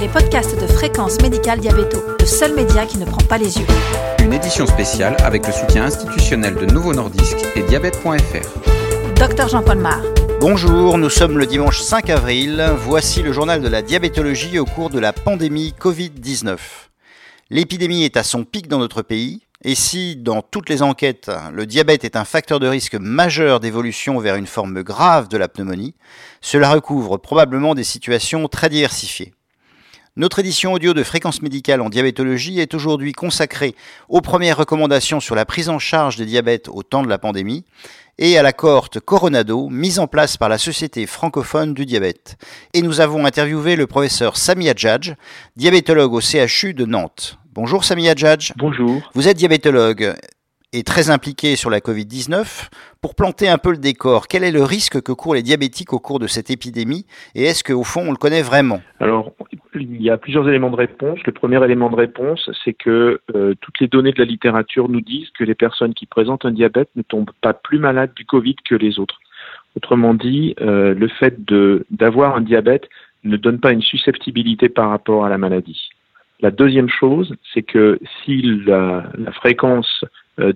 les podcasts de Fréquence Médicale Diabéto, le seul média qui ne prend pas les yeux. Une édition spéciale avec le soutien institutionnel de Nouveau Nordisk et diabète.fr. Docteur Jean-Paul Mar. Bonjour, nous sommes le dimanche 5 avril. Voici le journal de la diabétologie au cours de la pandémie Covid-19. L'épidémie est à son pic dans notre pays. Et si, dans toutes les enquêtes, le diabète est un facteur de risque majeur d'évolution vers une forme grave de la pneumonie, cela recouvre probablement des situations très diversifiées. Notre édition audio de fréquence médicale en diabétologie est aujourd'hui consacrée aux premières recommandations sur la prise en charge des diabètes au temps de la pandémie et à la cohorte Coronado mise en place par la Société francophone du diabète. Et nous avons interviewé le professeur Samia Djadj, diabétologue au CHU de Nantes. Bonjour Samia Djadj. Bonjour. Vous êtes diabétologue et très impliqué sur la Covid-19. Pour planter un peu le décor, quel est le risque que courent les diabétiques au cours de cette épidémie et est-ce qu'au fond on le connaît vraiment? Alors, il y a plusieurs éléments de réponse. Le premier élément de réponse, c'est que euh, toutes les données de la littérature nous disent que les personnes qui présentent un diabète ne tombent pas plus malades du Covid que les autres. Autrement dit, euh, le fait d'avoir un diabète ne donne pas une susceptibilité par rapport à la maladie. La deuxième chose, c'est que si la, fréquence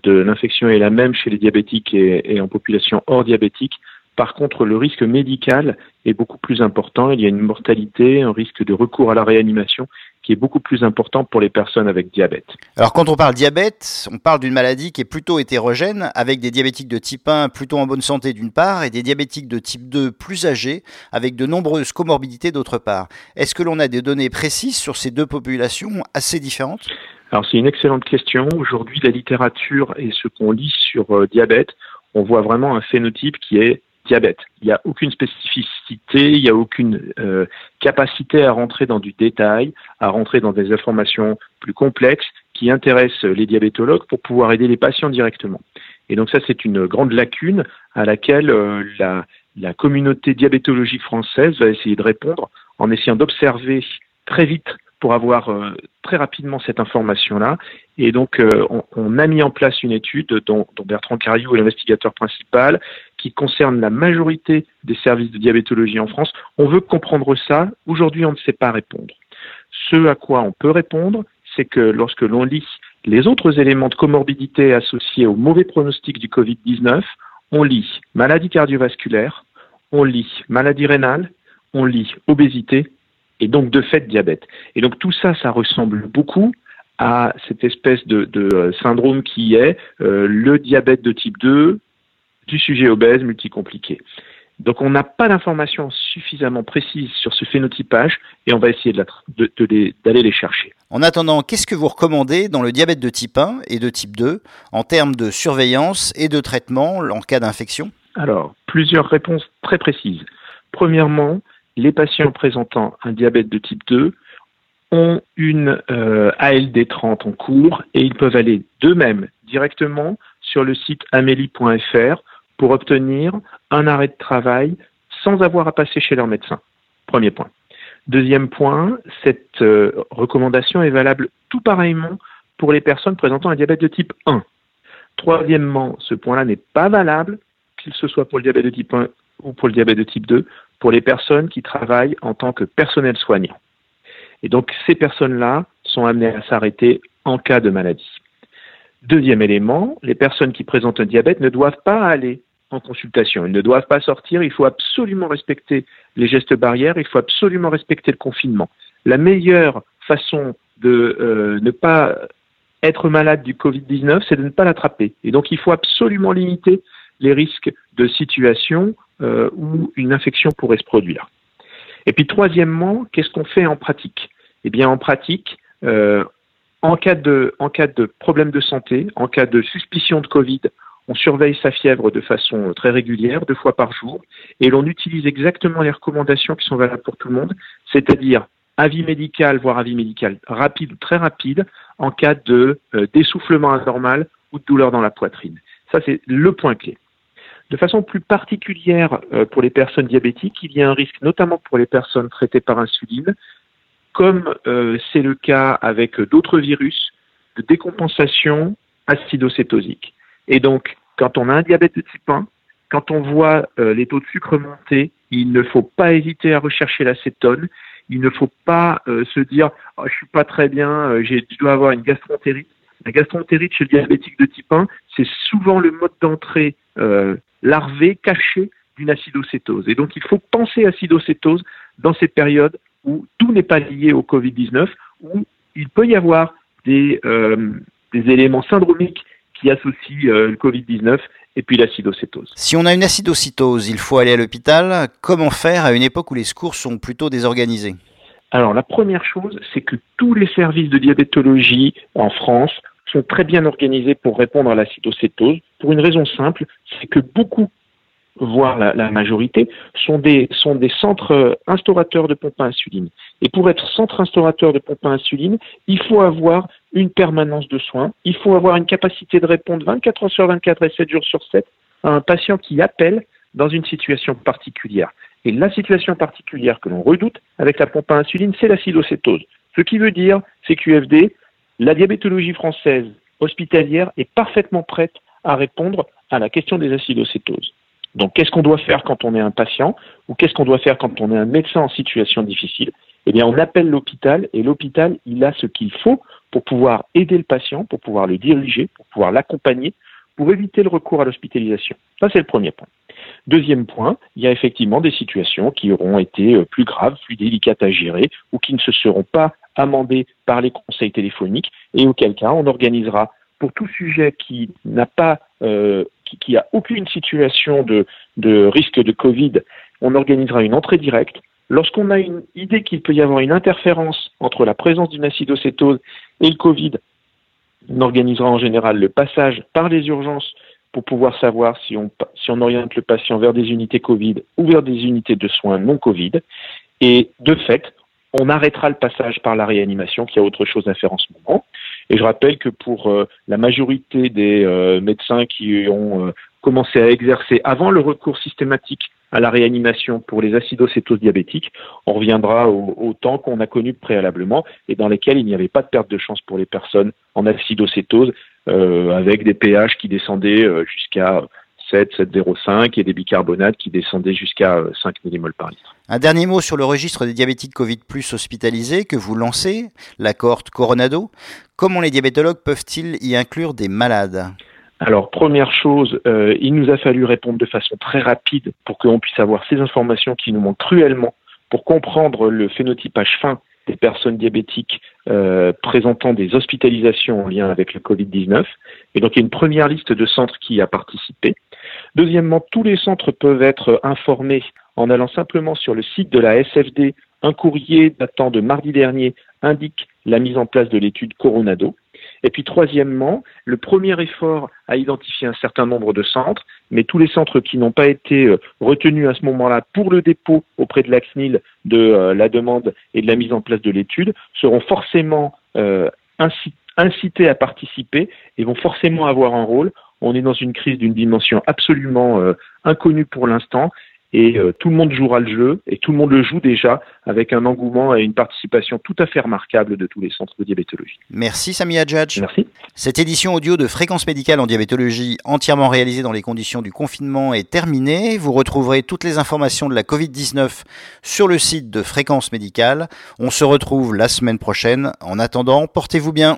de l'infection est la même chez les diabétiques et, en population hors diabétique, par contre, le risque médical est beaucoup plus important. Il y a une mortalité, un risque de recours à la réanimation qui est beaucoup plus important pour les personnes avec diabète. Alors quand on parle diabète, on parle d'une maladie qui est plutôt hétérogène, avec des diabétiques de type 1 plutôt en bonne santé d'une part, et des diabétiques de type 2 plus âgés, avec de nombreuses comorbidités d'autre part. Est-ce que l'on a des données précises sur ces deux populations assez différentes? Alors c'est une excellente question. Aujourd'hui, la littérature et ce qu'on lit sur euh, diabète, on voit vraiment un phénotype qui est diabète. Il n'y a aucune spécificité, il n'y a aucune euh, capacité à rentrer dans du détail, à rentrer dans des informations plus complexes qui intéressent les diabétologues pour pouvoir aider les patients directement. Et donc ça, c'est une grande lacune à laquelle euh, la, la communauté diabétologique française va essayer de répondre en essayant d'observer très vite pour avoir euh, très rapidement cette information-là. Et donc, euh, on, a mis en place une étude dont, Bertrand Cariou est l'investigateur principal, qui concerne la majorité des services de diabétologie en France. On veut comprendre ça. Aujourd'hui, on ne sait pas répondre. Ce à quoi on peut répondre, c'est que lorsque l'on lit les autres éléments de comorbidité associés au mauvais pronostic du Covid-19, on lit maladie cardiovasculaire, on lit maladie rénale, on lit obésité et donc de fait diabète. Et donc tout ça, ça ressemble beaucoup à cette espèce de, euh, syndrome qui est euh, le diabète de type 2 du sujet obèse multicompliqué. Donc on n'a pas d'informations suffisamment précises sur ce phénotypage et on va essayer d'aller les chercher. En attendant, qu'est-ce que vous recommandez dans le diabète de type 1 et de type 2 en termes de surveillance et de traitement en cas d'infection? Alors, plusieurs réponses très précises. Premièrement, les patients présentant un diabète de type 2 ont une euh, ALD 30 en cours et ils peuvent aller d'eux-mêmes directement sur le site amélie.fr pour obtenir un arrêt de travail sans avoir à passer chez leur médecin. Premier point. Deuxième point, cette euh, recommandation est valable tout pareillement pour les personnes présentant un diabète de type 1. Troisièmement, ce point-là n'est pas valable, qu'il se soit pour le diabète de type 1 ou pour le diabète de type 2, pour les personnes qui travaillent en tant que personnel soignant. Et donc ces personnes-là sont amenées à s'arrêter en cas de maladie. Deuxième élément, les personnes qui présentent un diabète ne doivent pas aller en consultation, ils ne doivent pas sortir, il faut absolument respecter les gestes barrières, il faut absolument respecter le confinement. La meilleure façon de euh, ne pas être malade du Covid-19, c'est de ne pas l'attraper. Et donc il faut absolument limiter les risques de situation euh, où une infection pourrait se produire. Et puis troisièmement, qu'est-ce qu'on fait en pratique? Eh bien en pratique, euh, en, cas de, de problème de santé, en cas de suspicion de Covid, on surveille sa fièvre de façon très régulière, deux fois par jour, et l'on utilise exactement les recommandations qui sont valables pour tout le monde, c'est-à-dire avis médical, voire avis médical rapide ou très rapide, en cas de euh, d'essoufflement anormal ou de douleur dans la poitrine. Ça, c'est le point clé. De façon plus particulière euh, pour les personnes diabétiques, il y a un risque, notamment pour les personnes traitées par insuline, comme euh, c'est le cas avec d'autres virus, de décompensation acidocétosique. Et donc, quand on a un diabète de type 1, quand on voit euh, les taux de sucre monter, il ne faut pas hésiter à rechercher l'acétone. il ne faut pas se dire oh, je suis pas très bien, je dois avoir une gastroentérite. La gastroentérite chez le diabétique de type 1, c'est souvent le mode d'entrée larvé, caché d'une acidocétose. Et donc il faut penser acidocétose dans ces périodes où tout n'est pas lié au Covid-19, où il peut y avoir des, euh, des éléments syndromiques qui associent euh, le Covid-19 et puis l'acidocétose. Si on a une acidocytose, il faut aller à l'hôpital. Comment faire à une époque où les secours sont plutôt désorganisés? Alors la première chose, c'est que tous les services de diabétologie en France sont très bien organisés pour répondre à l'acidocétose, pour une raison simple, c'est que beaucoup voire la, majorité, sont des, sont des centres instaurateurs de pompes à insuline. Et pour être centre instaurateur de pompes à insuline, il faut avoir une permanence de soins, il faut avoir une capacité de répondre 24 heures sur 24 et 7 jours sur 7 à un patient qui appelle dans une situation particulière. Et la situation particulière que l'on redoute avec la pompe à insuline, c'est l'acidocétose. Ce qui veut dire, c'est QFD, la diabétologie française hospitalière est parfaitement prête à répondre à la question des acidocétoses. Donc, qu'est-ce qu'on doit faire quand on est un patient ou qu'est-ce qu'on doit faire quand on est un médecin en situation difficile? Eh bien, on appelle l'hôpital et l'hôpital, il a ce qu'il faut pour pouvoir aider le patient, pour pouvoir le diriger, pour pouvoir l'accompagner, pour éviter le recours à l'hospitalisation. Ça, c'est le premier point. Deuxième point, il y a effectivement des situations qui auront été euh, plus graves, plus délicates à gérer ou qui ne se seront pas amendées par les conseils téléphoniques et auquel cas on organisera pour tout sujet qui n'a pas euh, qui, aucune situation de, de risque de Covid, on organisera une entrée directe. Lorsqu'on a une idée qu'il peut y avoir une interférence entre la présence d'une acidocétose et le Covid, on organisera en général le passage par les urgences pour pouvoir savoir si on, si on oriente le patient vers des unités Covid ou vers des unités de soins non Covid. Et de fait, on arrêtera le passage par la réanimation, qui a autre chose à faire en ce moment. Et je rappelle que pour euh, la majorité des euh, médecins qui ont euh, commencé à exercer avant le recours systématique à la réanimation pour les acidocétoses diabétiques, on reviendra au, temps qu'on a connu préalablement et dans lesquels il n'y avait pas de perte de chance pour les personnes en acidocétose avec des pH qui descendaient jusqu'à 7, 7,05 et des bicarbonates qui descendaient jusqu'à 5 euh, mmol par litre. Un dernier mot sur le registre des diabétiques Covid plus hospitalisés que vous lancez, la cohorte Coronado. Comment les diabétologues peuvent-ils y inclure des malades? Alors, première chose, euh, il nous a fallu répondre de façon très rapide pour qu'on puisse avoir ces informations qui nous manquent cruellement pour comprendre le phénotypage fin des personnes diabétiques euh, présentant des hospitalisations en lien avec le Covid-19. Et donc, il y a une première liste de centres qui a participé. Deuxièmement, tous les centres peuvent être informés en allant simplement sur le site de la SFD. Un courrier datant de mardi dernier indique la mise en place de l'étude Coronado. Et puis troisièmement, le premier effort a identifié un certain nombre de centres, mais tous les centres qui n'ont pas été euh, retenus à ce moment-là pour le dépôt auprès de l'ACNIL de euh, la demande et de la mise en place de l'étude seront forcément euh, incités à participer et vont forcément avoir un rôle on est dans une crise d'une dimension absolument euh, inconnue pour l'instant et euh, tout le monde jouera le jeu et tout le monde le joue déjà avec un engouement et une participation tout à fait remarquable de tous les centres de diabétologie. Merci Sami Hadjadj. Merci. Cette édition audio de Fréquence médicale en diabétologie entièrement réalisée dans les conditions du confinement est terminée. Vous retrouverez toutes les informations de la Covid-19 sur le site de Fréquence médicale. On se retrouve la semaine prochaine. En attendant, portez-vous bien.